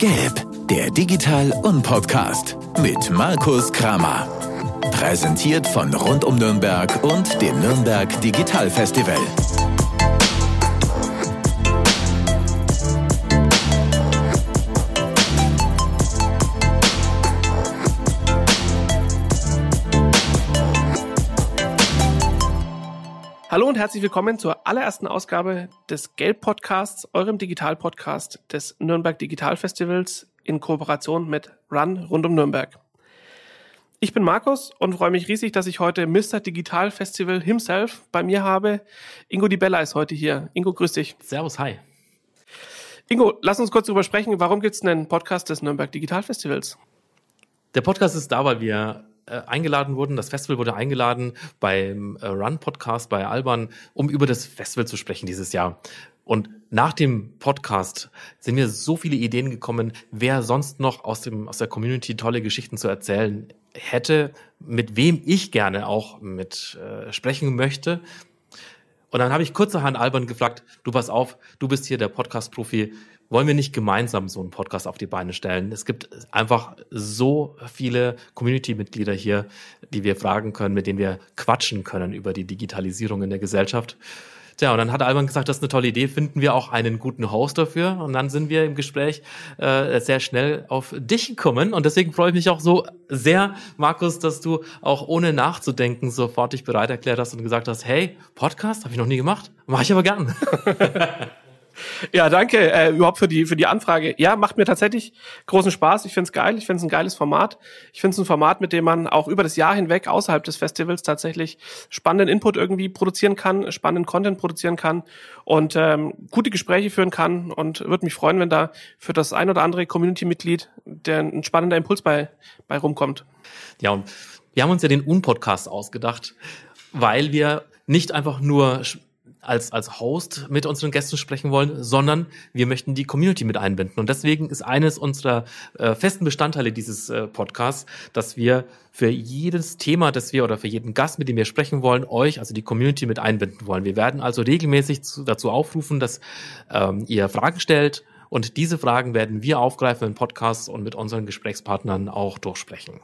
Gelb, der Digital- und Podcast mit Markus Kramer. Präsentiert von Rund um Nürnberg und dem Nürnberg Digital Festival. Hallo und herzlich willkommen zur allerersten Ausgabe des Gelb-Podcasts, eurem Digital-Podcast des Nürnberg Digital Festivals in Kooperation mit Run rund um Nürnberg. Ich bin Markus und freue mich riesig, dass ich heute Mr. Digital Festival himself bei mir habe. Ingo Di Bella ist heute hier. Ingo, grüß dich. Servus, hi. Ingo, lass uns kurz darüber sprechen. Warum gibt es einen Podcast des Nürnberg Digital Festivals? Der Podcast ist da, weil wir äh, eingeladen wurden. Das Festival wurde eingeladen beim äh, Run-Podcast bei Alban, um über das Festival zu sprechen dieses Jahr. Und nach dem Podcast sind mir so viele Ideen gekommen, wer sonst noch aus, dem, aus der Community tolle Geschichten zu erzählen hätte, mit wem ich gerne auch mit äh, sprechen möchte. Und dann habe ich kurzerhand Alban gefragt, du pass auf, du bist hier der Podcast-Profi, wollen wir nicht gemeinsam so einen Podcast auf die Beine stellen? Es gibt einfach so viele Community-Mitglieder hier, die wir fragen können, mit denen wir quatschen können über die Digitalisierung in der Gesellschaft. Tja, und dann hat Alban gesagt, das ist eine tolle Idee, finden wir auch einen guten Host dafür. Und dann sind wir im Gespräch äh, sehr schnell auf dich gekommen. Und deswegen freue ich mich auch so sehr, Markus, dass du auch ohne nachzudenken sofort dich bereit erklärt hast und gesagt hast, hey, Podcast habe ich noch nie gemacht, mache ich aber gern. Ja, danke äh, überhaupt für die für die Anfrage. Ja, macht mir tatsächlich großen Spaß. Ich finde es geil. Ich finde es ein geiles Format. Ich finde es ein Format, mit dem man auch über das Jahr hinweg außerhalb des Festivals tatsächlich spannenden Input irgendwie produzieren kann, spannenden Content produzieren kann und ähm, gute Gespräche führen kann. Und würde mich freuen, wenn da für das ein oder andere Community-Mitglied der ein spannender Impuls bei bei rumkommt. Ja, und wir haben uns ja den Un-Podcast ausgedacht, weil wir nicht einfach nur als, als Host mit unseren Gästen sprechen wollen, sondern wir möchten die Community mit einbinden. Und deswegen ist eines unserer äh, festen Bestandteile dieses äh, Podcasts, dass wir für jedes Thema, das wir oder für jeden Gast, mit dem wir sprechen wollen, euch, also die Community mit einbinden wollen. Wir werden also regelmäßig zu, dazu aufrufen, dass ähm, ihr Fragen stellt und diese Fragen werden wir aufgreifen im Podcast und mit unseren Gesprächspartnern auch durchsprechen.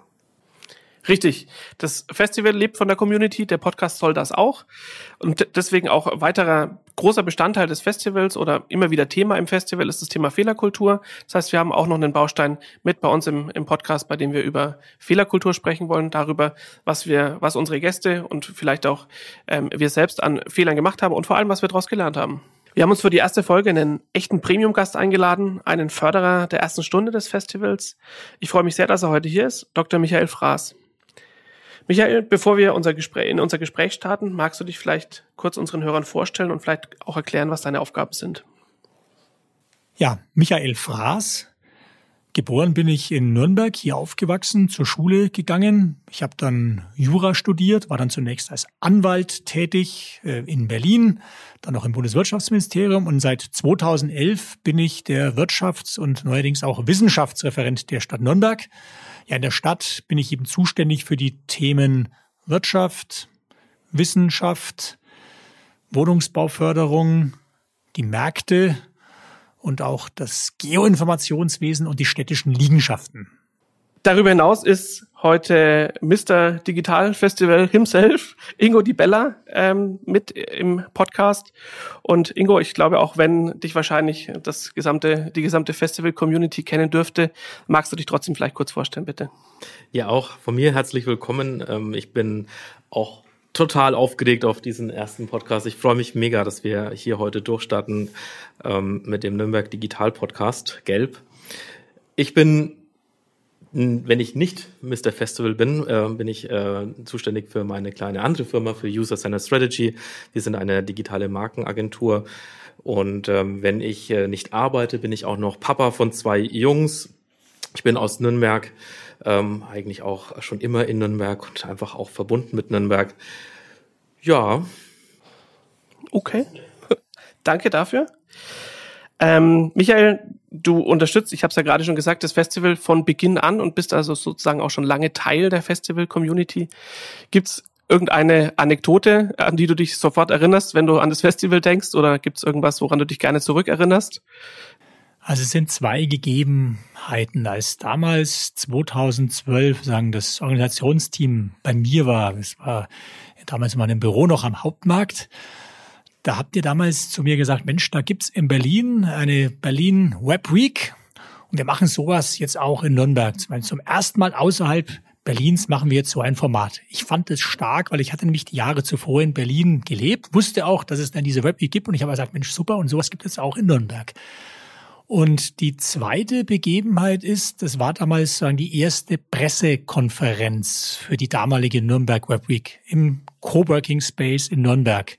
Richtig. Das Festival lebt von der Community, der Podcast soll das auch. Und deswegen auch weiterer großer Bestandteil des Festivals oder immer wieder Thema im Festival ist das Thema Fehlerkultur. Das heißt, wir haben auch noch einen Baustein mit bei uns im, im Podcast, bei dem wir über Fehlerkultur sprechen wollen, darüber, was wir, was unsere Gäste und vielleicht auch ähm, wir selbst an Fehlern gemacht haben und vor allem, was wir daraus gelernt haben. Wir haben uns für die erste Folge einen echten Premium-Gast eingeladen, einen Förderer der ersten Stunde des Festivals. Ich freue mich sehr, dass er heute hier ist, Dr. Michael Fraß. Michael, bevor wir unser Gespräch, in unser Gespräch starten, magst du dich vielleicht kurz unseren Hörern vorstellen und vielleicht auch erklären, was deine Aufgaben sind? Ja, Michael Fraß. Geboren bin ich in Nürnberg, hier aufgewachsen, zur Schule gegangen. Ich habe dann Jura studiert, war dann zunächst als Anwalt tätig äh, in Berlin, dann auch im Bundeswirtschaftsministerium und seit 2011 bin ich der Wirtschafts- und neuerdings auch Wissenschaftsreferent der Stadt Nürnberg ja, in der Stadt bin ich eben zuständig für die Themen Wirtschaft, Wissenschaft, Wohnungsbauförderung, die Märkte und auch das Geoinformationswesen und die städtischen Liegenschaften. Darüber hinaus ist heute Mr. Digital Festival himself, Ingo Di Bella, ähm, mit im Podcast. Und Ingo, ich glaube, auch wenn dich wahrscheinlich das gesamte, die gesamte Festival-Community kennen dürfte, magst du dich trotzdem vielleicht kurz vorstellen, bitte? Ja, auch von mir herzlich willkommen. Ähm, ich bin auch total aufgeregt auf diesen ersten Podcast. Ich freue mich mega, dass wir hier heute durchstarten ähm, mit dem Nürnberg Digital Podcast Gelb. Ich bin wenn ich nicht Mr. Festival bin, äh, bin ich äh, zuständig für meine kleine andere Firma, für User Center Strategy. Wir sind eine digitale Markenagentur. Und ähm, wenn ich äh, nicht arbeite, bin ich auch noch Papa von zwei Jungs. Ich bin aus Nürnberg, ähm, eigentlich auch schon immer in Nürnberg und einfach auch verbunden mit Nürnberg. Ja. Okay. Danke dafür. Ähm, Michael, du unterstützt, ich habe es ja gerade schon gesagt, das Festival von Beginn an und bist also sozusagen auch schon lange Teil der Festival-Community. Gibt's irgendeine Anekdote, an die du dich sofort erinnerst, wenn du an das Festival denkst? Oder gibt's irgendwas, woran du dich gerne zurückerinnerst? Also es sind zwei Gegebenheiten. Als damals 2012 sagen das Organisationsteam bei mir war, es war damals in meinem Büro noch am Hauptmarkt, da habt ihr damals zu mir gesagt, Mensch, da gibt's in Berlin eine Berlin Web Week und wir machen sowas jetzt auch in Nürnberg. Zum ersten Mal außerhalb Berlins machen wir jetzt so ein Format. Ich fand es stark, weil ich hatte nämlich die Jahre zuvor in Berlin gelebt, wusste auch, dass es dann diese Web Week gibt und ich habe gesagt, Mensch, super und sowas gibt es auch in Nürnberg. Und die zweite Begebenheit ist, das war damals sagen, die erste Pressekonferenz für die damalige Nürnberg Web Week im Coworking Space in Nürnberg.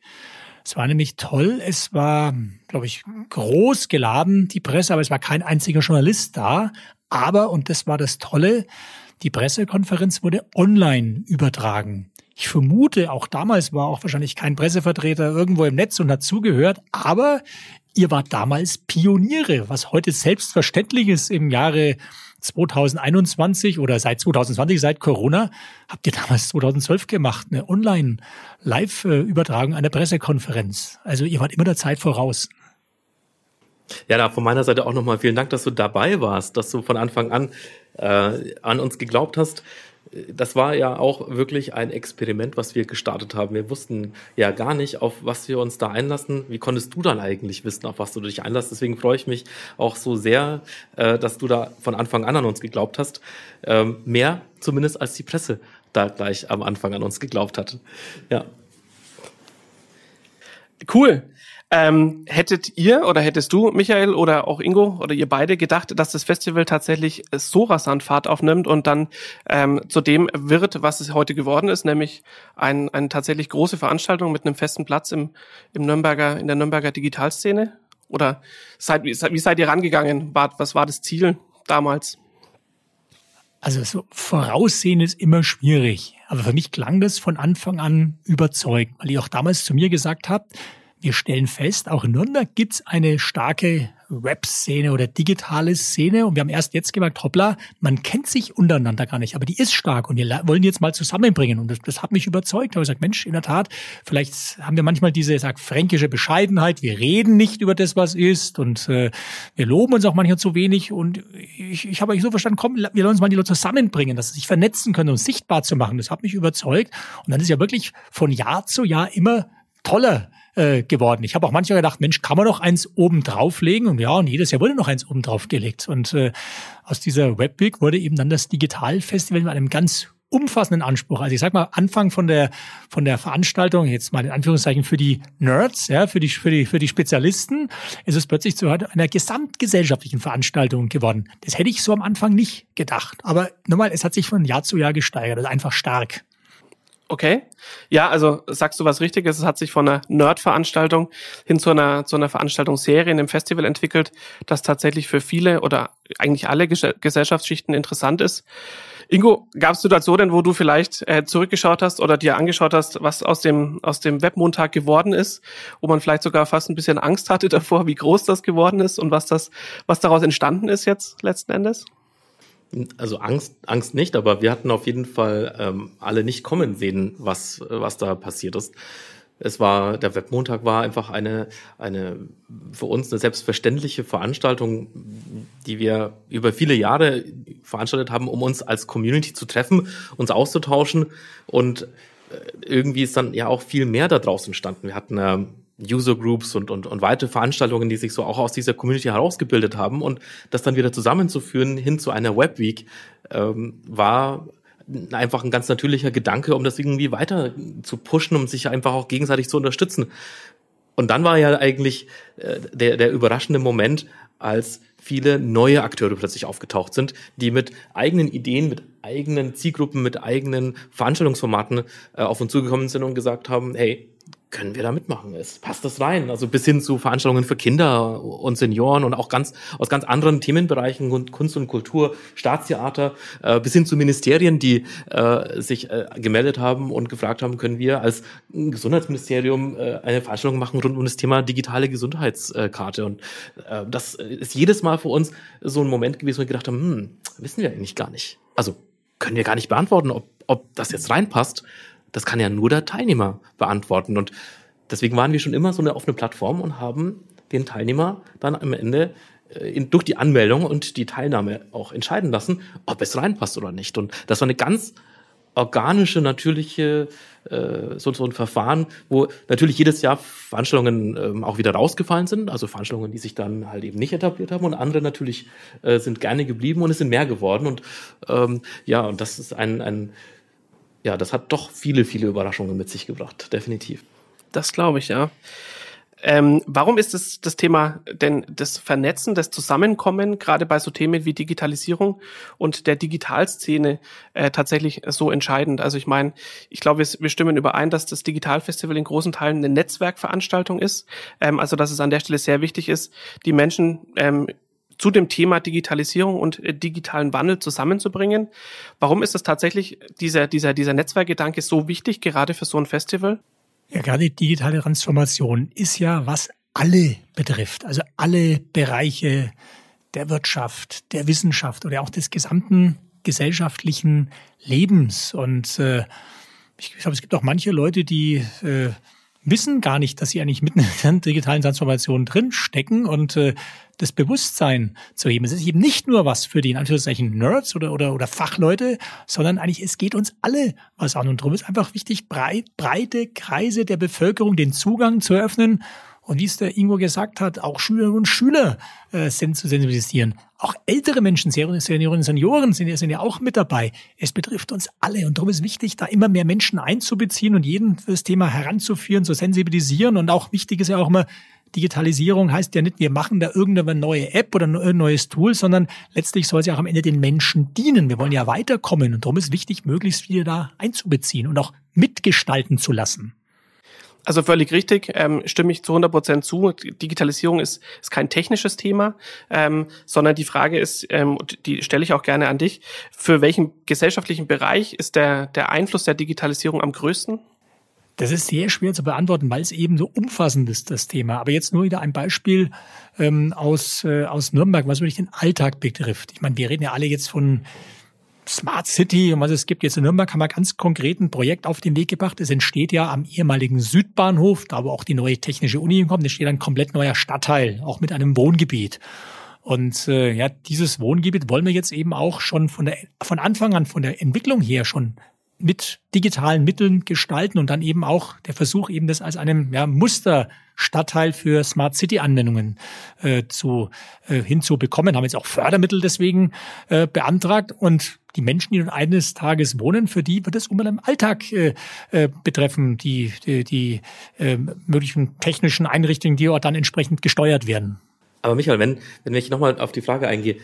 Es war nämlich toll. Es war, glaube ich, groß geladen, die Presse, aber es war kein einziger Journalist da. Aber, und das war das Tolle, die Pressekonferenz wurde online übertragen. Ich vermute, auch damals war auch wahrscheinlich kein Pressevertreter irgendwo im Netz und hat zugehört, aber ihr wart damals Pioniere, was heute selbstverständlich ist im Jahre 2021 oder seit 2020, seit Corona, habt ihr damals 2012 gemacht, eine Online-Live-Übertragung einer Pressekonferenz. Also ihr wart immer der Zeit voraus. Ja, da von meiner Seite auch nochmal vielen Dank, dass du dabei warst, dass du von Anfang an äh, an uns geglaubt hast das war ja auch wirklich ein Experiment, was wir gestartet haben. Wir wussten ja gar nicht, auf was wir uns da einlassen. Wie konntest du dann eigentlich wissen, auf was du dich einlässt? Deswegen freue ich mich auch so sehr, äh, dass du da von Anfang an an uns geglaubt hast. Ähm, mehr zumindest als die Presse da gleich am Anfang an uns geglaubt hat. Ja. Cool. Ähm, hättet ihr oder hättest du, Michael oder auch Ingo oder ihr beide gedacht, dass das Festival tatsächlich so rasant Fahrt aufnimmt und dann ähm, zu dem wird, was es heute geworden ist, nämlich ein, eine tatsächlich große Veranstaltung mit einem festen Platz im, im Nürnberger, in der Nürnberger Digitalszene? Oder seid, wie seid ihr rangegangen? Was war das Ziel damals? Also so voraussehen ist immer schwierig. Aber für mich klang das von Anfang an überzeugend, weil ihr auch damals zu mir gesagt habt, wir stellen fest, auch in Nürnberg gibt's eine starke Web-Szene oder digitale Szene. Und wir haben erst jetzt gemerkt, hoppla, man kennt sich untereinander gar nicht, aber die ist stark und wir wollen die jetzt mal zusammenbringen. Und das, das hat mich überzeugt. Da habe ich gesagt, Mensch, in der Tat, vielleicht haben wir manchmal diese, sag, fränkische Bescheidenheit. Wir reden nicht über das, was ist und äh, wir loben uns auch manchmal zu wenig. Und ich, ich habe euch so verstanden, komm, wir wollen uns mal die Leute zusammenbringen, dass sie sich vernetzen können und sichtbar zu machen. Das hat mich überzeugt. Und dann ist ja wirklich von Jahr zu Jahr immer toller äh, geworden. Ich habe auch manchmal gedacht, Mensch, kann man noch eins oben drauflegen? Und ja, und jedes Jahr wurde noch eins oben draufgelegt. Und äh, aus dieser Webweek wurde eben dann das Digitalfestival mit einem ganz umfassenden Anspruch. Also ich sag mal, Anfang von der von der Veranstaltung, jetzt mal in Anführungszeichen für die Nerds, ja, für die für die für die Spezialisten, ist es plötzlich zu einer gesamtgesellschaftlichen Veranstaltung geworden. Das hätte ich so am Anfang nicht gedacht. Aber nochmal, es hat sich von Jahr zu Jahr gesteigert. Das ist einfach stark. Okay. Ja, also sagst du was Richtiges. Es hat sich von einer Nerd-Veranstaltung hin zu einer, zu einer Veranstaltungsserie in dem Festival entwickelt, das tatsächlich für viele oder eigentlich alle Ges Gesellschaftsschichten interessant ist. Ingo, gab es Situationen, wo du vielleicht äh, zurückgeschaut hast oder dir angeschaut hast, was aus dem, aus dem Webmontag geworden ist, wo man vielleicht sogar fast ein bisschen Angst hatte davor, wie groß das geworden ist und was das, was daraus entstanden ist jetzt letzten Endes? Also Angst, Angst nicht, aber wir hatten auf jeden Fall ähm, alle nicht kommen sehen, was, was da passiert ist. Es war, der Webmontag war einfach eine, eine, für uns eine selbstverständliche Veranstaltung, die wir über viele Jahre veranstaltet haben, um uns als Community zu treffen, uns auszutauschen und äh, irgendwie ist dann ja auch viel mehr da draußen entstanden. Wir hatten ähm, User Groups und, und, und weitere Veranstaltungen, die sich so auch aus dieser Community herausgebildet haben und das dann wieder zusammenzuführen hin zu einer Webweek ähm, war einfach ein ganz natürlicher Gedanke, um das irgendwie weiter zu pushen, um sich einfach auch gegenseitig zu unterstützen. Und dann war ja eigentlich äh, der, der überraschende Moment, als viele neue Akteure plötzlich aufgetaucht sind, die mit eigenen Ideen, mit eigenen Zielgruppen, mit eigenen Veranstaltungsformaten äh, auf uns zugekommen sind und gesagt haben, hey, können wir da mitmachen? Es passt das rein? Also bis hin zu Veranstaltungen für Kinder und Senioren und auch ganz aus ganz anderen Themenbereichen Kunst und Kultur, Staatstheater, äh, bis hin zu Ministerien, die äh, sich äh, gemeldet haben und gefragt haben, können wir als Gesundheitsministerium äh, eine Veranstaltung machen rund um das Thema digitale Gesundheitskarte? Und äh, das ist jedes Mal für uns so ein Moment gewesen, wo wir gedacht haben, hm, wissen wir eigentlich gar nicht. Also können wir gar nicht beantworten, ob, ob das jetzt reinpasst das kann ja nur der Teilnehmer beantworten. Und deswegen waren wir schon immer so eine offene Plattform und haben den Teilnehmer dann am Ende äh, in, durch die Anmeldung und die Teilnahme auch entscheiden lassen, ob es reinpasst oder nicht. Und das war eine ganz organische, natürliche äh, so, so ein Verfahren, wo natürlich jedes Jahr Veranstaltungen ähm, auch wieder rausgefallen sind, also Veranstaltungen, die sich dann halt eben nicht etabliert haben und andere natürlich äh, sind gerne geblieben und es sind mehr geworden und ähm, ja, und das ist ein, ein ja, das hat doch viele, viele Überraschungen mit sich gebracht, definitiv. Das glaube ich, ja. Ähm, warum ist es das Thema denn das Vernetzen, das Zusammenkommen, gerade bei so Themen wie Digitalisierung und der Digitalszene äh, tatsächlich so entscheidend? Also ich meine, ich glaube, wir, wir, stimmen überein, dass das Digitalfestival in großen Teilen eine Netzwerkveranstaltung ist. Ähm, also dass es an der Stelle sehr wichtig ist, die Menschen ähm, zu dem Thema Digitalisierung und äh, digitalen Wandel zusammenzubringen. Warum ist das tatsächlich dieser, dieser, dieser Netzwerkgedanke so wichtig, gerade für so ein Festival? Ja, gerade digitale Transformation ist ja, was alle betrifft, also alle Bereiche der Wirtschaft, der Wissenschaft oder auch des gesamten gesellschaftlichen Lebens. Und äh, ich glaube, es gibt auch manche Leute, die äh, wissen gar nicht, dass sie eigentlich mitten in der digitalen Transformation drinstecken und äh, das Bewusstsein zu heben. Es ist eben nicht nur was für die in Anführungszeichen Nerds oder, oder, oder Fachleute, sondern eigentlich es geht uns alle was an. Und darum ist einfach wichtig, breit, breite Kreise der Bevölkerung den Zugang zu eröffnen und wie es der Ingo gesagt hat, auch Schülerinnen und Schüler äh, sind zu sensibilisieren. Auch ältere Menschen, Seniorinnen und Senioren sind, sind ja auch mit dabei. Es betrifft uns alle und darum ist wichtig, da immer mehr Menschen einzubeziehen und jeden für das Thema heranzuführen, zu sensibilisieren. Und auch wichtig ist ja auch immer, Digitalisierung heißt ja nicht, wir machen da irgendeine neue App oder ein neues Tool, sondern letztlich soll es ja auch am Ende den Menschen dienen. Wir wollen ja weiterkommen und darum ist wichtig, möglichst viele da einzubeziehen und auch mitgestalten zu lassen. Also völlig richtig, ähm, stimme ich zu 100 Prozent zu. Digitalisierung ist, ist kein technisches Thema, ähm, sondern die Frage ist, ähm, die stelle ich auch gerne an dich, für welchen gesellschaftlichen Bereich ist der, der Einfluss der Digitalisierung am größten? Das ist sehr schwer zu beantworten, weil es eben so umfassend ist, das Thema. Aber jetzt nur wieder ein Beispiel ähm, aus, äh, aus Nürnberg, was wirklich den Alltag betrifft. Ich meine, wir reden ja alle jetzt von Smart City und was es gibt. Jetzt in Nürnberg haben wir ganz konkret ein Projekt auf den Weg gebracht. Es entsteht ja am ehemaligen Südbahnhof, da wo auch die neue technische Uni kommt, entsteht ein komplett neuer Stadtteil, auch mit einem Wohngebiet. Und äh, ja, dieses Wohngebiet wollen wir jetzt eben auch schon von der von Anfang an von der Entwicklung her schon mit digitalen Mitteln gestalten und dann eben auch der Versuch, eben das als einem ja, Musterstadtteil für Smart City Anwendungen äh, zu äh, hinzubekommen, haben jetzt auch Fördermittel deswegen äh, beantragt und die Menschen, die dort eines Tages wohnen, für die wird es um im Alltag äh, äh, betreffen, die, die, die äh, möglichen technischen Einrichtungen, die dort dann entsprechend gesteuert werden. Aber Michael, wenn, wenn ich nochmal auf die Frage eingehe,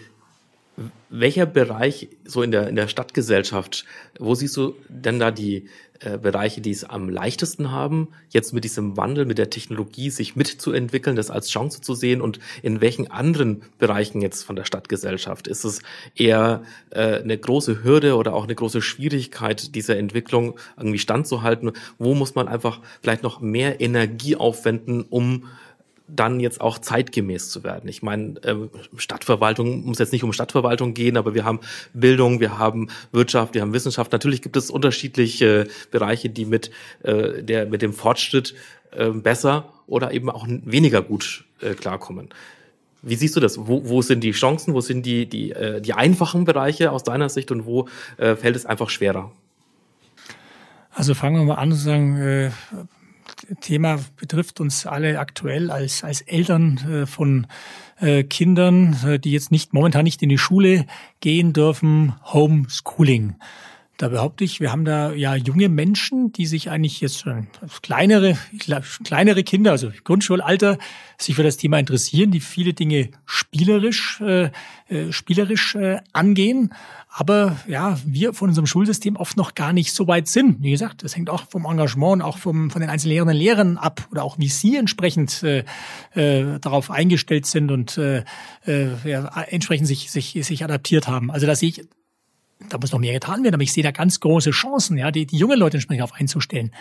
welcher Bereich so in der, in der Stadtgesellschaft, wo siehst du denn da die äh, Bereiche, die es am leichtesten haben, jetzt mit diesem Wandel, mit der Technologie sich mitzuentwickeln, das als Chance zu sehen und in welchen anderen Bereichen jetzt von der Stadtgesellschaft? Ist es eher äh, eine große Hürde oder auch eine große Schwierigkeit, dieser Entwicklung irgendwie standzuhalten? Wo muss man einfach vielleicht noch mehr Energie aufwenden, um dann jetzt auch zeitgemäß zu werden. Ich meine, äh, Stadtverwaltung muss jetzt nicht um Stadtverwaltung gehen, aber wir haben Bildung, wir haben Wirtschaft, wir haben Wissenschaft. Natürlich gibt es unterschiedliche Bereiche, die mit äh, der mit dem Fortschritt äh, besser oder eben auch weniger gut äh, klarkommen. Wie siehst du das? Wo, wo sind die Chancen? Wo sind die die äh, die einfachen Bereiche aus deiner Sicht und wo äh, fällt es einfach schwerer? Also fangen wir mal an zu sagen, äh, Thema betrifft uns alle aktuell als, als Eltern äh, von äh, Kindern, äh, die jetzt nicht momentan nicht in die Schule gehen dürfen, Homeschooling. Da behaupte ich, wir haben da ja junge Menschen, die sich eigentlich jetzt kleinere, kleinere Kinder, also Grundschulalter, sich für das Thema interessieren, die viele Dinge spielerisch, äh, äh, spielerisch äh, angehen. Aber ja, wir von unserem Schulsystem oft noch gar nicht so weit sind. Wie gesagt, das hängt auch vom Engagement und auch vom, von den einzelnen Lehrerinnen und Lehrern ab oder auch wie sie entsprechend äh, äh, darauf eingestellt sind und äh, äh, ja, entsprechend sich, sich, sich adaptiert haben. Also da sehe ich da muss noch mehr getan werden, aber ich sehe da ganz große Chancen, ja, die, die junge Leute entsprechend auf einzustellen.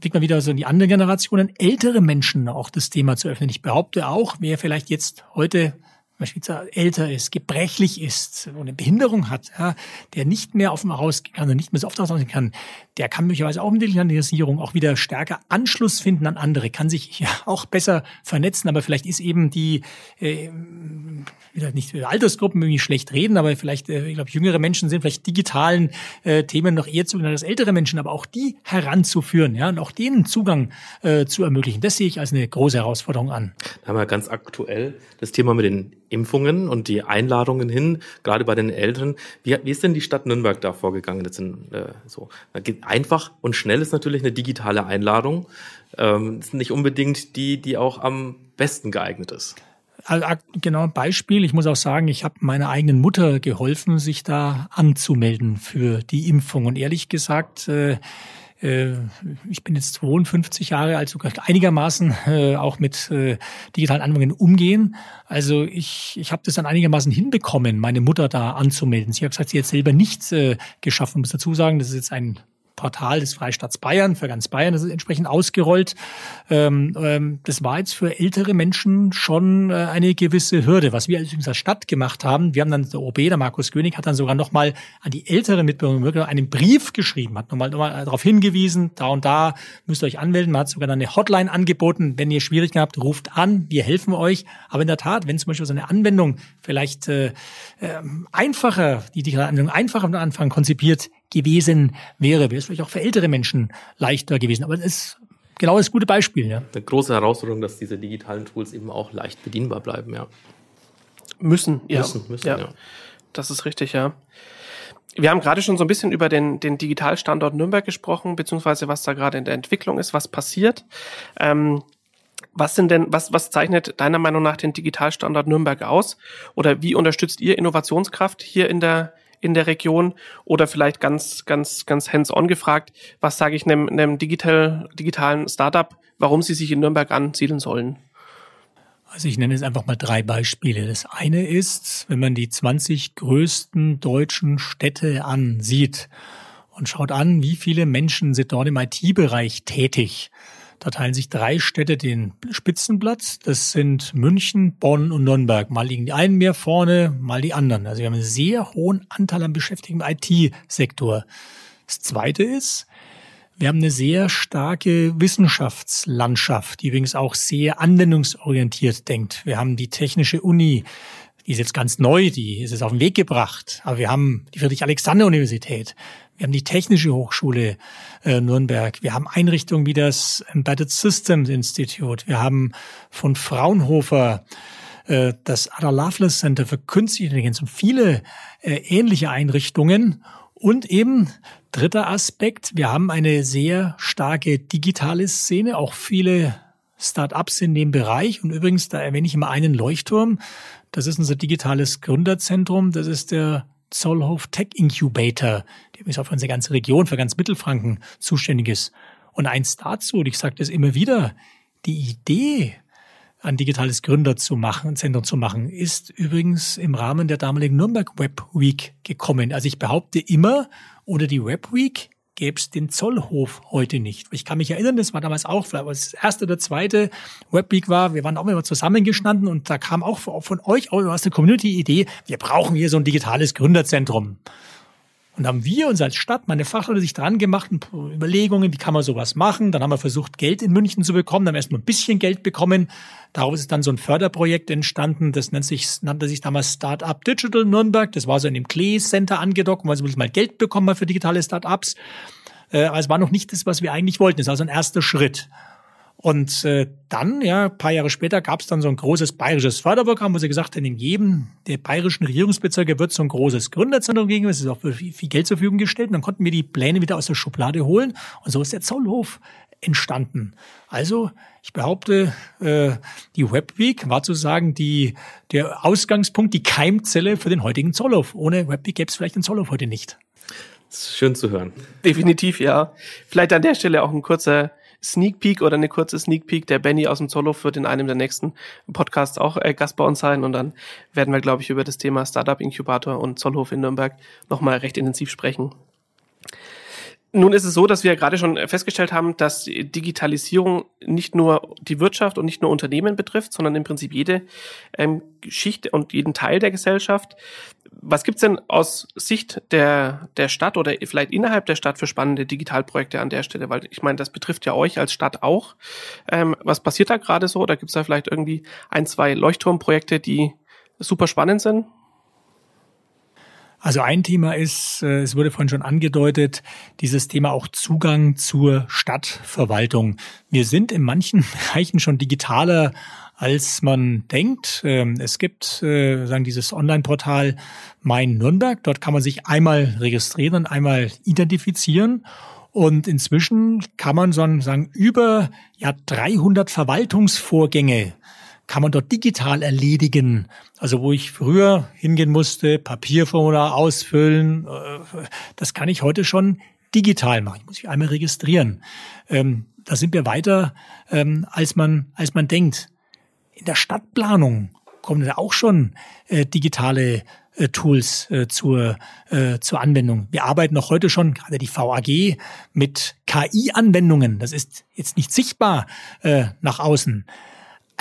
Blickt man wieder so in die anderen Generationen, ältere Menschen auch das Thema zu öffnen. Ich behaupte auch, wer vielleicht jetzt heute Beispiel älter ist, gebrechlich ist, eine Behinderung hat, ja, der nicht mehr auf dem Haus kann und nicht mehr so oft rausgehen kann, der kann möglicherweise auch mit Digitalisierung auch wieder stärker Anschluss finden an andere, kann sich ja auch besser vernetzen, aber vielleicht ist eben die äh, wieder nicht über Altersgruppen irgendwie schlecht reden, aber vielleicht, äh, ich glaube, jüngere Menschen sind vielleicht digitalen äh, Themen noch eher zugeneigt als ältere Menschen, aber auch die heranzuführen, ja, und auch denen Zugang äh, zu ermöglichen. Das sehe ich als eine große Herausforderung an. Da haben wir ganz aktuell das Thema mit den Impfungen und die Einladungen hin, gerade bei den Älteren. Wie, wie ist denn die Stadt Nürnberg da vorgegangen? Das sind, äh, so. Einfach und schnell ist natürlich eine digitale Einladung. Ähm, das ist nicht unbedingt die, die auch am besten geeignet ist. Also, genau, Beispiel. Ich muss auch sagen, ich habe meiner eigenen Mutter geholfen, sich da anzumelden für die Impfung. Und ehrlich gesagt, äh, ich bin jetzt 52 Jahre alt, sogar einigermaßen äh, auch mit äh, digitalen Anwendungen umgehen. Also ich, ich habe das dann einigermaßen hinbekommen, meine Mutter da anzumelden. Sie hat gesagt, sie hat selber nichts äh, geschaffen. Ich muss dazu sagen, das ist jetzt ein Portal des Freistaats Bayern, für ganz Bayern, das ist entsprechend ausgerollt. Ähm, ähm, das war jetzt für ältere Menschen schon äh, eine gewisse Hürde. Was wir als Stadt gemacht haben, wir haben dann, der OB, der Markus König, hat dann sogar nochmal an die älteren Mitbürger einen Brief geschrieben, hat nochmal, nochmal darauf hingewiesen, da und da müsst ihr euch anmelden. Man hat sogar eine Hotline angeboten, wenn ihr Schwierigkeiten habt, ruft an, wir helfen euch. Aber in der Tat, wenn zum Beispiel so eine Anwendung vielleicht äh, äh, einfacher, die digitale Anwendung einfacher am Anfang konzipiert gewesen wäre. Wäre es vielleicht auch für ältere Menschen leichter gewesen. Aber das ist genau das gute Beispiel. Ja. Eine große Herausforderung, dass diese digitalen Tools eben auch leicht bedienbar bleiben. Ja. Müssen, ja. Müssen, müssen, ja. ja. Das ist richtig, ja. Wir haben gerade schon so ein bisschen über den, den Digitalstandort Nürnberg gesprochen, beziehungsweise was da gerade in der Entwicklung ist, was passiert. Ähm, was sind denn, was, was zeichnet deiner Meinung nach den Digitalstandort Nürnberg aus? Oder wie unterstützt ihr Innovationskraft hier in der, in der Region oder vielleicht ganz, ganz, ganz hands-on gefragt, was sage ich einem, einem digital, digitalen Startup, warum sie sich in Nürnberg ansiedeln sollen? Also ich nenne jetzt einfach mal drei Beispiele. Das eine ist, wenn man die 20 größten deutschen Städte ansieht und schaut an, wie viele Menschen sind dort im IT-Bereich tätig, da teilen sich drei Städte den Spitzenplatz. Das sind München, Bonn und Nürnberg. Mal liegen die einen mehr vorne, mal die anderen. Also wir haben einen sehr hohen Anteil an Beschäftigten im IT-Sektor. Das zweite ist, wir haben eine sehr starke Wissenschaftslandschaft, die übrigens auch sehr anwendungsorientiert denkt. Wir haben die Technische Uni, die ist jetzt ganz neu, die ist jetzt auf den Weg gebracht. Aber wir haben die Friedrich-Alexander-Universität. Wir haben die Technische Hochschule äh, Nürnberg. Wir haben Einrichtungen wie das Embedded Systems Institute. Wir haben von Fraunhofer äh, das Ada Lovelace Center für Künstliche Intelligenz und viele äh, ähnliche Einrichtungen. Und eben dritter Aspekt, wir haben eine sehr starke digitale Szene, auch viele Start-ups in dem Bereich. Und übrigens, da erwähne ich immer einen Leuchtturm. Das ist unser digitales Gründerzentrum. Das ist der Zollhof Tech Incubator, der ist auch für unsere ganze Region, für ganz Mittelfranken zuständig ist. Und eins dazu, und ich sage das immer wieder, die Idee, ein digitales Gründer zu machen, ein Zentrum zu machen, ist übrigens im Rahmen der damaligen Nürnberg Web Week gekommen. Also ich behaupte immer, ohne die Web Week gäbe es den Zollhof heute nicht. Ich kann mich erinnern, das war damals auch, vielleicht das erste oder zweite Webweek war, wir waren auch immer zusammengestanden und da kam auch von euch aus der Community-Idee, wir brauchen hier so ein digitales Gründerzentrum. Und haben wir uns als Stadt, meine Fachleute sich dran gemacht, Überlegungen, wie kann man sowas machen. Dann haben wir versucht, Geld in München zu bekommen, dann haben erstmal ein bisschen Geld bekommen. Daraus ist dann so ein Förderprojekt entstanden, das nennt sich, nannte sich damals Startup Digital Nürnberg. Das war so in dem Klee Center angedockt, weil sie mal Geld bekommen haben für digitale Startups. Äh, aber es war noch nicht das, was wir eigentlich wollten. Es war so ein erster Schritt. Und äh, dann, ja, paar Jahre später gab es dann so ein großes bayerisches Förderprogramm, wo sie gesagt haben, in jedem der bayerischen Regierungsbezirke wird so ein großes Gründerzentrum gegen, es ist auch viel, viel Geld zur Verfügung gestellt. Und dann konnten wir die Pläne wieder aus der Schublade holen. Und so ist der Zollhof entstanden. Also, ich behaupte, äh, die Webweek war sozusagen die, der Ausgangspunkt, die Keimzelle für den heutigen Zollhof. Ohne Webweek gäbe es vielleicht den Zollhof heute nicht. schön zu hören. Definitiv, ja. Vielleicht an der Stelle auch ein kurzer Sneak Peek oder eine kurze Sneak Peek. Der Benny aus dem Zollhof wird in einem der nächsten Podcasts auch äh, Gast bei uns sein und dann werden wir, glaube ich, über das Thema Startup Inkubator und Zollhof in Nürnberg nochmal recht intensiv sprechen. Nun ist es so, dass wir gerade schon festgestellt haben, dass Digitalisierung nicht nur die Wirtschaft und nicht nur Unternehmen betrifft, sondern im Prinzip jede ähm, Schicht und jeden Teil der Gesellschaft. Was gibt's denn aus Sicht der, der Stadt oder vielleicht innerhalb der Stadt für spannende Digitalprojekte an der Stelle? Weil ich meine, das betrifft ja euch als Stadt auch. Ähm, was passiert da gerade so? Oder gibt's da vielleicht irgendwie ein, zwei Leuchtturmprojekte, die super spannend sind? Also ein Thema ist, äh, es wurde vorhin schon angedeutet, dieses Thema auch Zugang zur Stadtverwaltung. Wir sind in manchen Bereichen schon digitaler, als man denkt. Ähm, es gibt äh, sagen dieses Online-Portal Mein Nürnberg. Dort kann man sich einmal registrieren, einmal identifizieren. Und inzwischen kann man so sagen über ja 300 Verwaltungsvorgänge kann man dort digital erledigen. Also wo ich früher hingehen musste, Papierformular ausfüllen, äh, das kann ich heute schon digital machen. Ich muss mich einmal registrieren. Ähm, da sind wir weiter, ähm, als man, als man denkt. In der Stadtplanung kommen da auch schon äh, digitale äh, Tools zur, zur Anwendung. Wir arbeiten auch heute schon, gerade die VAG, mit KI-Anwendungen. Das ist jetzt nicht sichtbar nach außen.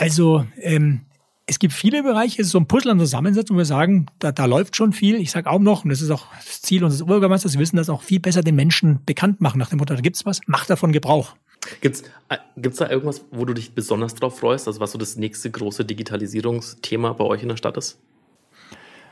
Also ähm, es gibt viele Bereiche, es ist so ein Puzzle an Zusammensetzung, wo wir sagen, da, da läuft schon viel. Ich sage auch noch, und das ist auch das Ziel unseres Bürgermeisters, wir wissen das auch viel besser den Menschen bekannt machen, nach dem Motto, da gibt's was, mach davon Gebrauch. Gibt's, äh, gibt's da irgendwas, wo du dich besonders drauf freust, also was so das nächste große Digitalisierungsthema bei euch in der Stadt ist?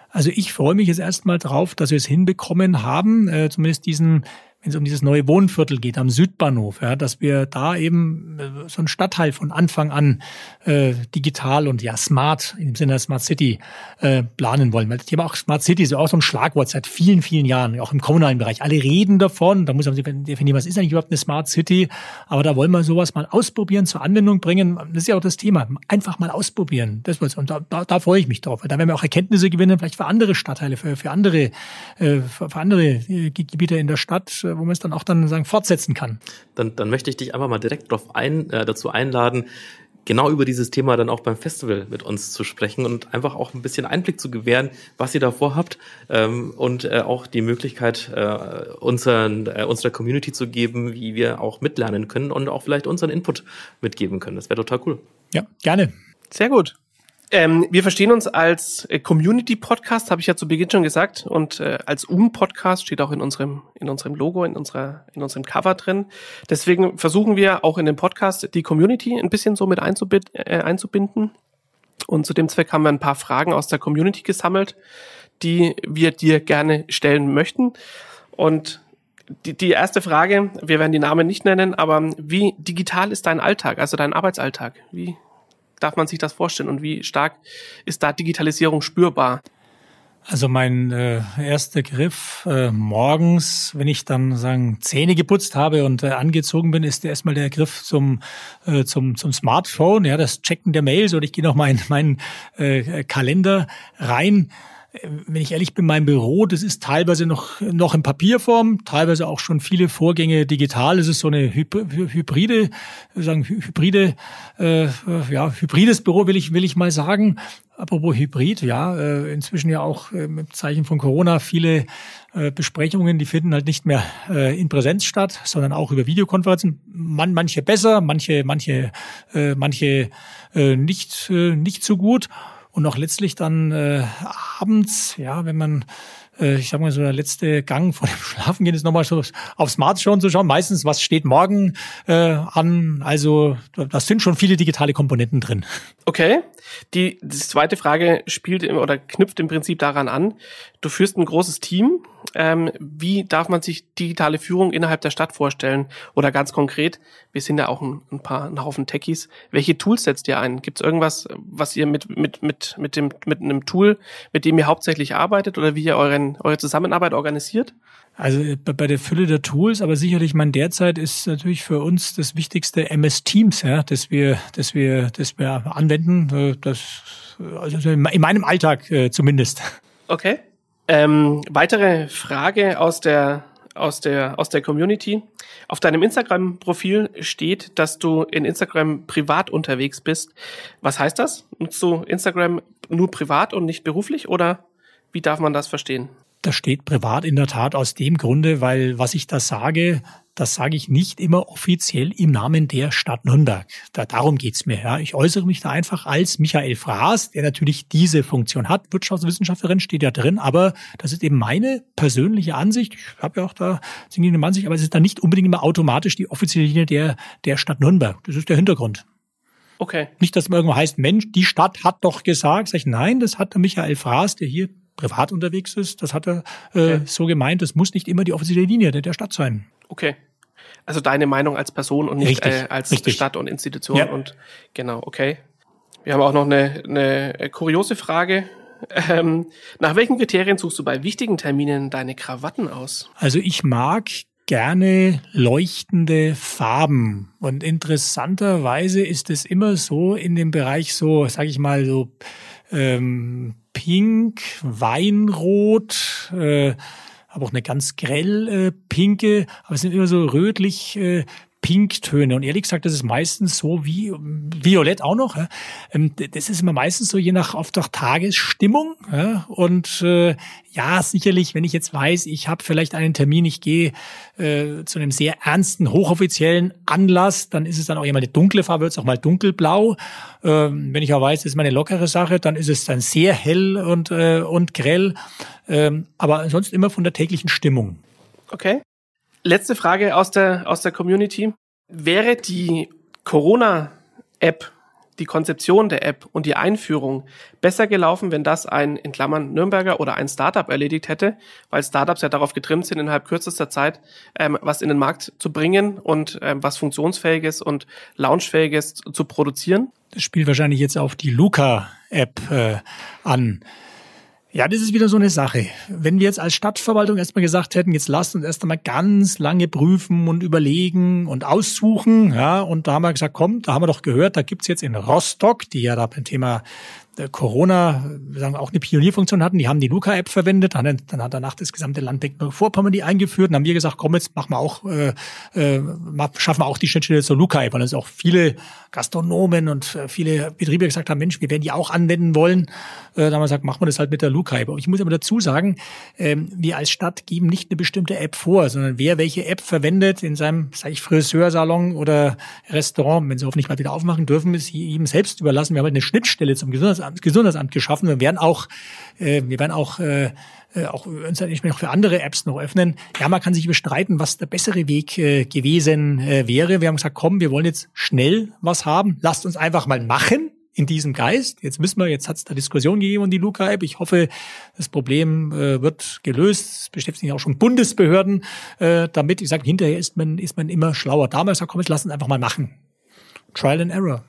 Also ich freue mich jetzt erstmal drauf, dass wir es hinbekommen haben, äh, zumindest diesen wenn es um dieses neue Wohnviertel geht am Südbahnhof, ja, dass wir da eben äh, so einen Stadtteil von Anfang an äh, digital und ja smart im Sinne der Smart City äh, planen wollen. Weil das Thema auch Smart City ist ja auch so ein Schlagwort seit vielen, vielen Jahren, auch im kommunalen Bereich. Alle reden davon, da muss man definieren, was ist eigentlich überhaupt eine Smart City, aber da wollen wir sowas mal ausprobieren, zur Anwendung bringen. Das ist ja auch das Thema, einfach mal ausprobieren. Das was, und da, da, da freue ich mich drauf, weil da werden wir auch Erkenntnisse gewinnen, vielleicht für andere Stadtteile, für, für andere, äh, für, für andere äh, Gebiete in der Stadt wo man es dann auch dann sagen fortsetzen kann. Dann, dann möchte ich dich einfach mal direkt drauf ein, äh, dazu einladen, genau über dieses Thema dann auch beim Festival mit uns zu sprechen und einfach auch ein bisschen Einblick zu gewähren, was ihr davor habt ähm, und äh, auch die Möglichkeit äh, unseren, äh, unserer Community zu geben, wie wir auch mitlernen können und auch vielleicht unseren Input mitgeben können. Das wäre total cool. Ja, gerne. Sehr gut. Ähm, wir verstehen uns als äh, Community-Podcast, habe ich ja zu Beginn schon gesagt, und äh, als Um-Podcast steht auch in unserem in unserem Logo, in unserer in unserem Cover drin. Deswegen versuchen wir auch in dem Podcast die Community ein bisschen so mit einzubind, äh, einzubinden. Und zu dem Zweck haben wir ein paar Fragen aus der Community gesammelt, die wir dir gerne stellen möchten. Und die, die erste Frage, wir werden die Namen nicht nennen, aber wie digital ist dein Alltag, also dein Arbeitsalltag? Wie darf man sich das vorstellen? Und wie stark ist da Digitalisierung spürbar? Also mein äh, erster Griff äh, morgens, wenn ich dann sagen Zähne geputzt habe und äh, angezogen bin, ist erstmal der Griff zum äh, zum zum Smartphone, ja, das Checken der Mails oder ich gehe noch mal in meinen äh, Kalender rein wenn ich ehrlich bin, mein Büro, das ist teilweise noch, noch in Papierform, teilweise auch schon viele Vorgänge digital. Es ist so eine hybride, sagen hybride, äh, ja, hybrides Büro will ich, will ich mal sagen. Apropos Hybrid, ja, äh, inzwischen ja auch äh, mit Zeichen von Corona viele äh, Besprechungen, die finden halt nicht mehr äh, in Präsenz statt, sondern auch über Videokonferenzen. Man, manche besser, manche, manche, äh, manche äh, nicht, äh, nicht so gut. Und auch letztlich dann äh, abends, ja, wenn man äh, ich sag mal so der letzte Gang vor dem Schlafengehen ist nochmal so auf Smartphone zu schauen. Meistens, was steht morgen äh, an? Also das sind schon viele digitale Komponenten drin. Okay. Die, die zweite Frage spielt oder knüpft im Prinzip daran an. Du führst ein großes Team. Ähm, wie darf man sich digitale Führung innerhalb der Stadt vorstellen? Oder ganz konkret, wir sind ja auch ein, ein paar ein Haufen Techies. Welche Tools setzt ihr ein? Gibt es irgendwas, was ihr mit mit mit mit dem mit einem Tool, mit dem ihr hauptsächlich arbeitet oder wie ihr euren eure Zusammenarbeit organisiert? Also äh, bei der Fülle der Tools, aber sicherlich mein derzeit ist natürlich für uns das wichtigste MS Teams, ja, dass wir, dass wir, dass wir anwenden. Äh, das also in meinem Alltag äh, zumindest. Okay. Ähm, weitere Frage aus der aus der aus der Community. Auf deinem Instagram-Profil steht, dass du in Instagram privat unterwegs bist. Was heißt das? Nutzt du Instagram nur privat und nicht beruflich oder wie darf man das verstehen? Das steht privat in der Tat aus dem Grunde, weil was ich da sage, das sage ich nicht immer offiziell im Namen der Stadt Nürnberg. Da, darum geht's mir. Ja. Ich äußere mich da einfach als Michael Fraß, der natürlich diese Funktion hat. Wirtschaftswissenschaftlerin steht ja drin, aber das ist eben meine persönliche Ansicht. Ich habe ja auch da eine Ansicht, aber es ist dann nicht unbedingt immer automatisch die offizielle Linie der, der Stadt Nürnberg. Das ist der Hintergrund. Okay. Nicht, dass man irgendwo heißt, Mensch, die Stadt hat doch gesagt. Sag ich, nein, das hat der Michael Fraß, der hier privat unterwegs ist. Das hat er äh, okay. so gemeint. Das muss nicht immer die offizielle Linie der, der Stadt sein. Okay. Also deine Meinung als Person und nicht richtig, äh, als richtig. Stadt und Institution ja. und genau, okay. Wir haben auch noch eine, eine kuriose Frage. Ähm, nach welchen Kriterien suchst du bei wichtigen Terminen deine Krawatten aus? Also ich mag gerne leuchtende Farben. Und interessanterweise ist es immer so in dem Bereich so, sag ich mal, so ähm, pink, Weinrot, äh, aber auch eine ganz grell äh, pinke, aber es sind immer so rötlich äh, Pinktöne. Und ehrlich gesagt, das ist meistens so wie Violett auch noch. Ja. Ähm, das ist immer meistens so je nach auf der Tagesstimmung. Ja. Und äh, ja, sicherlich, wenn ich jetzt weiß, ich habe vielleicht einen Termin, ich gehe äh, zu einem sehr ernsten, hochoffiziellen Anlass, dann ist es dann auch immer eine dunkle Farbe, wird es auch mal dunkelblau. Ähm, wenn ich auch weiß, das ist mal eine lockere Sache, dann ist es dann sehr hell und, äh, und grell. Ähm, aber sonst immer von der täglichen Stimmung. Okay. Letzte Frage aus der, aus der Community. Wäre die Corona-App, die Konzeption der App und die Einführung besser gelaufen, wenn das ein, in Klammern, Nürnberger oder ein Startup erledigt hätte? Weil Startups ja darauf getrimmt sind, innerhalb kürzester Zeit ähm, was in den Markt zu bringen und ähm, was funktionsfähiges und launchfähiges zu produzieren? Das spielt wahrscheinlich jetzt auf die Luca-App äh, an. Ja, das ist wieder so eine Sache. Wenn wir jetzt als Stadtverwaltung erstmal gesagt hätten, jetzt lasst uns erst einmal ganz lange prüfen und überlegen und aussuchen, ja, und da haben wir gesagt, komm, da haben wir doch gehört, da gibt's jetzt in Rostock, die ja da beim Thema Corona sagen wir, auch eine Pionierfunktion hatten. Die haben die Luca-App verwendet, dann, dann hat danach das gesamte Land Mecklenburg-Vorpommern die eingeführt. Dann haben wir gesagt, komm, jetzt machen wir auch, äh, äh, schaffen wir auch die Schnittstelle zur Luca-App, weil es auch viele Gastronomen und äh, viele Betriebe gesagt haben, Mensch, wir werden die auch anwenden wollen. Äh, dann haben wir gesagt, machen wir das halt mit der Luca-App. Ich muss aber dazu sagen, äh, wir als Stadt geben nicht eine bestimmte App vor, sondern wer welche App verwendet in seinem, sag ich, Friseursalon oder Restaurant, wenn sie hoffentlich mal wieder aufmachen dürfen, ist ihm selbst überlassen. Wir haben halt eine Schnittstelle zum Gesundheitsamt Gesundheitsamt geschaffen. Wir werden auch, äh, wir werden auch äh, äh auch uns natürlich auch für andere Apps noch öffnen. Ja, man kann sich bestreiten, was der bessere Weg äh, gewesen äh, wäre. Wir haben gesagt, komm, wir wollen jetzt schnell was haben. Lasst uns einfach mal machen in diesem Geist. Jetzt müssen wir, jetzt hat es da Diskussion gegeben um die Luca-App. Ich hoffe, das Problem äh, wird gelöst. Es beschäftigen auch schon Bundesbehörden äh, damit. Ich sage, hinterher ist man, ist man immer schlauer. Damals sagt, komm, jetzt lass uns einfach mal machen. Trial and Error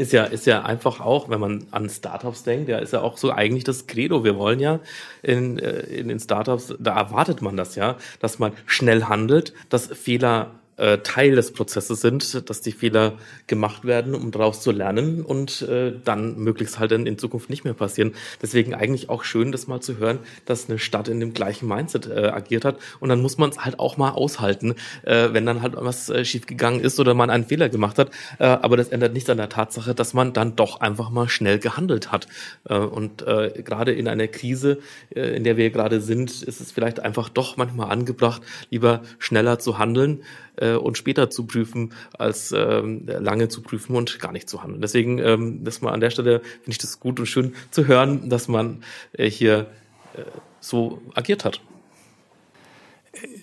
ist ja, ist ja einfach auch, wenn man an Startups denkt, ja, ist ja auch so eigentlich das Credo. Wir wollen ja in, äh, in den Startups, da erwartet man das ja, dass man schnell handelt, dass Fehler äh, Teil des Prozesses sind, dass die Fehler gemacht werden, um daraus zu lernen und äh, dann möglichst halt in, in Zukunft nicht mehr passieren. Deswegen eigentlich auch schön, das mal zu hören, dass eine Stadt in dem gleichen Mindset äh, agiert hat. Und dann muss man es halt auch mal aushalten, äh, wenn dann halt was äh, schiefgegangen ist oder man einen Fehler gemacht hat. Äh, aber das ändert nichts an der Tatsache, dass man dann doch einfach mal schnell gehandelt hat. Äh, und äh, gerade in einer Krise, in der wir gerade sind, ist es vielleicht einfach doch manchmal angebracht, lieber schneller zu handeln äh, und später zu prüfen, als ähm, lange zu prüfen und gar nicht zu handeln. Deswegen, ähm, das mal an der Stelle finde ich das gut und schön zu hören, dass man äh, hier äh, so agiert hat.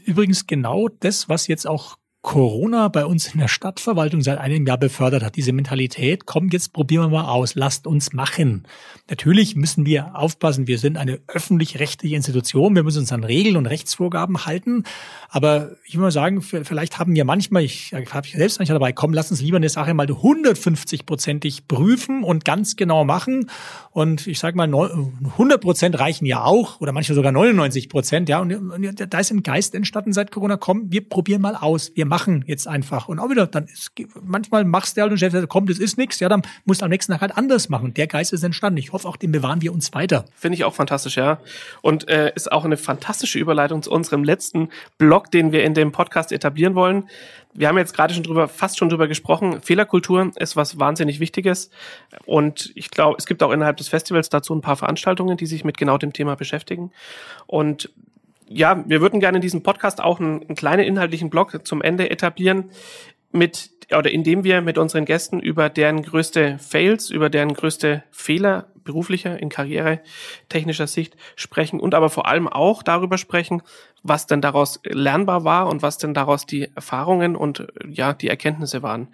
Übrigens genau das, was jetzt auch Corona bei uns in der Stadtverwaltung seit einem Jahr befördert hat. Diese Mentalität, komm, jetzt probieren wir mal aus, lasst uns machen. Natürlich müssen wir aufpassen, wir sind eine öffentlich-rechtliche Institution, wir müssen uns an Regeln und Rechtsvorgaben halten. Aber ich will mal sagen, vielleicht haben wir manchmal, ich habe selbst manchmal dabei, komm, lass uns lieber eine Sache mal 150-prozentig prüfen und ganz genau machen. Und ich sage mal, 100 Prozent reichen ja auch, oder manchmal sogar 99 Prozent, ja. Und da ist ein Geist entstanden seit Corona, komm, wir probieren mal aus, wir machen jetzt einfach. Und auch wieder, dann ist, manchmal machst du halt und Chef sagt, komm, das ist nichts, ja, dann musst du am nächsten Tag halt anders machen. Der Geist ist entstanden. Ich hoffe auch, den bewahren wir uns weiter. Finde ich auch fantastisch, ja. Und äh, ist auch eine fantastische Überleitung zu unserem letzten Blog, den wir in dem Podcast etablieren wollen. Wir haben jetzt gerade schon drüber, fast schon drüber gesprochen. Fehlerkultur ist was wahnsinnig Wichtiges. Und ich glaube, es gibt auch innerhalb des Festivals dazu ein paar Veranstaltungen, die sich mit genau dem Thema beschäftigen. Und ja, wir würden gerne in diesem Podcast auch einen, einen kleinen inhaltlichen Blog zum Ende etablieren, mit oder indem wir mit unseren Gästen über deren größte Fails, über deren größte Fehler beruflicher, in Karriere, technischer Sicht sprechen und aber vor allem auch darüber sprechen, was denn daraus lernbar war und was denn daraus die Erfahrungen und ja, die Erkenntnisse waren.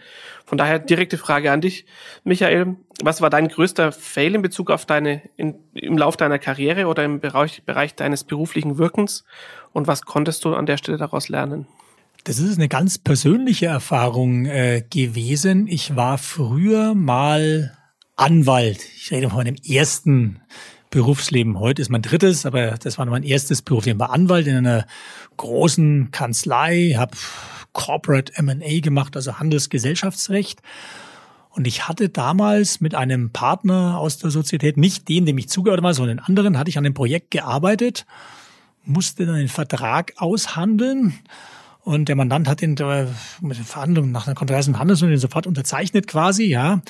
Von daher direkte Frage an dich, Michael. Was war dein größter Fail in Bezug auf deine, in, im Lauf deiner Karriere oder im Bereich, Bereich deines beruflichen Wirkens? Und was konntest du an der Stelle daraus lernen? Das ist eine ganz persönliche Erfahrung äh, gewesen. Ich war früher mal Anwalt. Ich rede von meinem ersten Berufsleben. Heute ist mein drittes, aber das war mein erstes Berufsleben. Ich war Anwalt in einer großen Kanzlei, habe Corporate M&A gemacht, also Handelsgesellschaftsrecht. Und ich hatte damals mit einem Partner aus der Sozietät, nicht den, dem ich zugehört war, sondern den anderen, hatte ich an einem Projekt gearbeitet, musste dann den Vertrag aushandeln und der Mandant hat den äh, mit den Verhandlungen nach einer Konferenz im Handelsunion sofort unterzeichnet quasi, ja.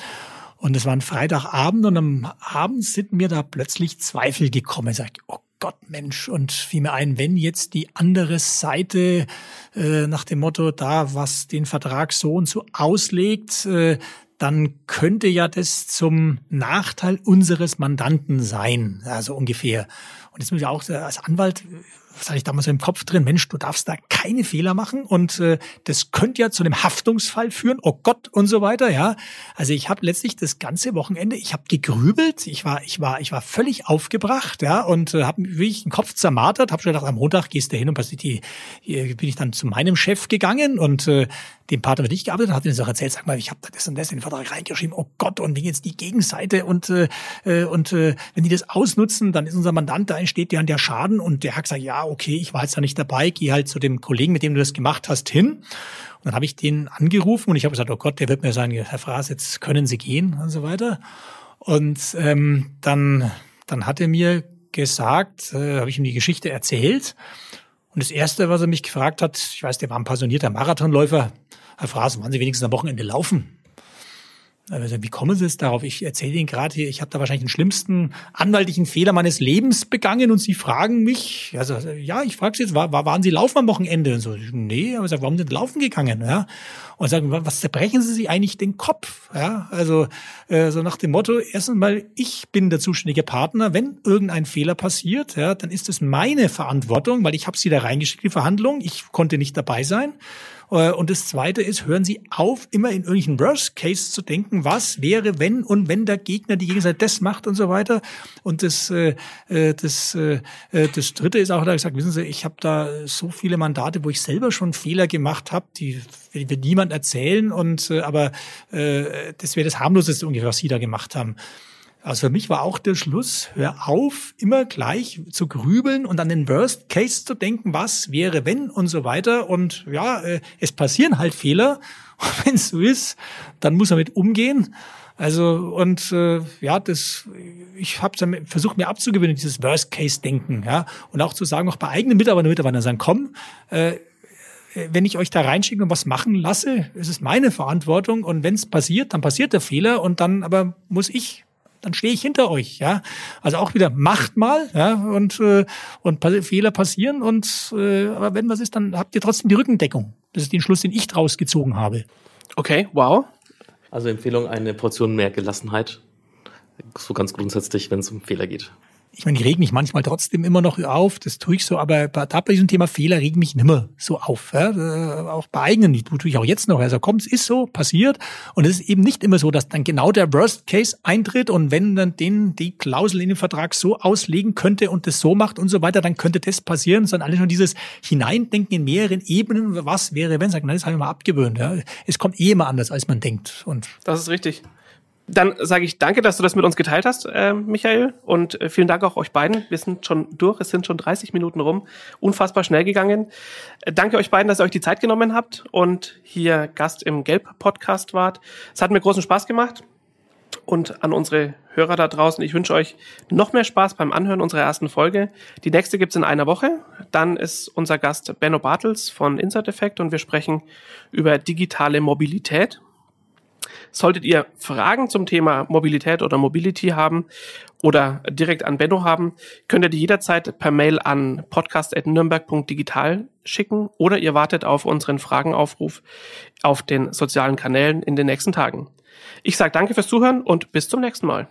Und es war ein Freitagabend und am Abend sind mir da plötzlich Zweifel gekommen. Ich sag, oh Gott, Mensch, und fiel mir ein, wenn jetzt die andere Seite äh, nach dem Motto da, was den Vertrag so und so auslegt, äh, dann könnte ja das zum Nachteil unseres Mandanten sein, also ungefähr. Und jetzt muss ich auch als Anwalt was hatte ich damals im Kopf drin, Mensch, du darfst da keine Fehler machen und äh, das könnte ja zu einem Haftungsfall führen, oh Gott und so weiter, ja. Also ich habe letztlich das ganze Wochenende, ich habe gegrübelt, ich war ich war ich war völlig aufgebracht, ja, und äh, habe wirklich den Kopf zermartert, habe schon gedacht, am Montag gehst du hin und die, die, bin ich dann zu meinem Chef gegangen und äh, dem Partner, mit dem ich gearbeitet habe, hat mir das erzählt, sag mal, ich habe da das und das in den Vertrag reingeschrieben, oh Gott, und wenn jetzt die Gegenseite und äh, äh und äh, wenn die das ausnutzen, dann ist unser Mandant, da entsteht ja der Schaden und der hat gesagt, ja, okay, ich war jetzt da nicht dabei, geh halt zu dem Kollegen, mit dem du das gemacht hast, hin. Und dann habe ich den angerufen und ich habe gesagt, oh Gott, der wird mir sagen, Herr Fraß, jetzt können Sie gehen und so weiter. Und ähm, dann, dann hat er mir gesagt, äh, habe ich ihm die Geschichte erzählt. Und das Erste, was er mich gefragt hat, ich weiß, der war ein passionierter Marathonläufer, Herr Fraß, wollen Sie wenigstens am Wochenende laufen? Also, wie kommen Sie jetzt darauf? Ich erzähle Ihnen gerade hier, ich habe da wahrscheinlich den schlimmsten anwaltlichen Fehler meines Lebens begangen und Sie fragen mich, also ja, ich frage Sie jetzt, war, waren Sie laufen am Wochenende? Und so, nee, aber ich sag, warum sind Sie laufen gegangen? Ja? Und sagen, was zerbrechen Sie sich eigentlich den Kopf? Ja, also äh, so nach dem Motto, erstens mal, ich bin der zuständige Partner, wenn irgendein Fehler passiert, ja, dann ist es meine Verantwortung, weil ich habe Sie da reingeschickt, die Verhandlung, ich konnte nicht dabei sein. Äh, und das Zweite ist, hören Sie auf, immer in irgendwelchen Worst Case zu denken, was wäre, wenn und wenn der Gegner die Gegenseite das macht und so weiter. Und das, äh, äh das, äh, äh, das Dritte ist auch, da gesagt, wissen Sie, ich habe da so viele Mandate, wo ich selber schon Fehler gemacht habe, die wird niemand erzählen. Und äh, aber äh, das wäre das harmloseste ungefähr, was Sie da gemacht haben. Also für mich war auch der Schluss, hör auf, immer gleich zu grübeln und an den Worst Case zu denken, was wäre, wenn und so weiter. Und ja, äh, es passieren halt Fehler. Und wenn es so ist, dann muss er mit umgehen. Also und äh, ja, das ich habe versucht mir abzugewöhnen dieses Worst Case Denken, ja, und auch zu sagen, auch bei eigenen Mitarbeitern, Mitarbeitern sagen, komm, äh, wenn ich euch da reinschicke und was machen lasse, ist es meine Verantwortung und wenn es passiert, dann passiert der Fehler und dann aber muss ich dann stehe ich hinter euch, ja. Also auch wieder macht mal, ja, und äh, und Fehler passieren und äh, aber wenn was ist, dann habt ihr trotzdem die Rückendeckung. Das ist den Schluss, den ich draus gezogen habe. Okay, wow. Also Empfehlung eine Portion mehr Gelassenheit, so ganz grundsätzlich, wenn es um Fehler geht ich meine, ich reg mich manchmal trotzdem immer noch auf, das tue ich so, aber da bei diesem Thema Fehler reg mich nimmer so auf. Ja? Äh, auch bei eigenen, die tue ich auch jetzt noch. Also komm, es ist so, passiert. Und es ist eben nicht immer so, dass dann genau der Worst Case eintritt und wenn dann den die Klausel in den Vertrag so auslegen könnte und das so macht und so weiter, dann könnte das passieren, sondern alles nur dieses Hineindenken in mehreren Ebenen, was wäre, wenn, sagt, nein, das habe ich mal abgewöhnt. Ja? Es kommt eh immer anders, als man denkt. Und das ist richtig. Dann sage ich danke, dass du das mit uns geteilt hast, äh, Michael. Und äh, vielen Dank auch euch beiden. Wir sind schon durch, es sind schon 30 Minuten rum. Unfassbar schnell gegangen. Äh, danke euch beiden, dass ihr euch die Zeit genommen habt und hier Gast im Gelb-Podcast wart. Es hat mir großen Spaß gemacht. Und an unsere Hörer da draußen, ich wünsche euch noch mehr Spaß beim Anhören unserer ersten Folge. Die nächste gibt's in einer Woche. Dann ist unser Gast Benno Bartels von Insert Effect und wir sprechen über digitale Mobilität. Solltet ihr Fragen zum Thema Mobilität oder Mobility haben oder direkt an Benno haben, könnt ihr die jederzeit per Mail an podcast.nürnberg.digital schicken oder ihr wartet auf unseren Fragenaufruf auf den sozialen Kanälen in den nächsten Tagen. Ich sage danke fürs Zuhören und bis zum nächsten Mal.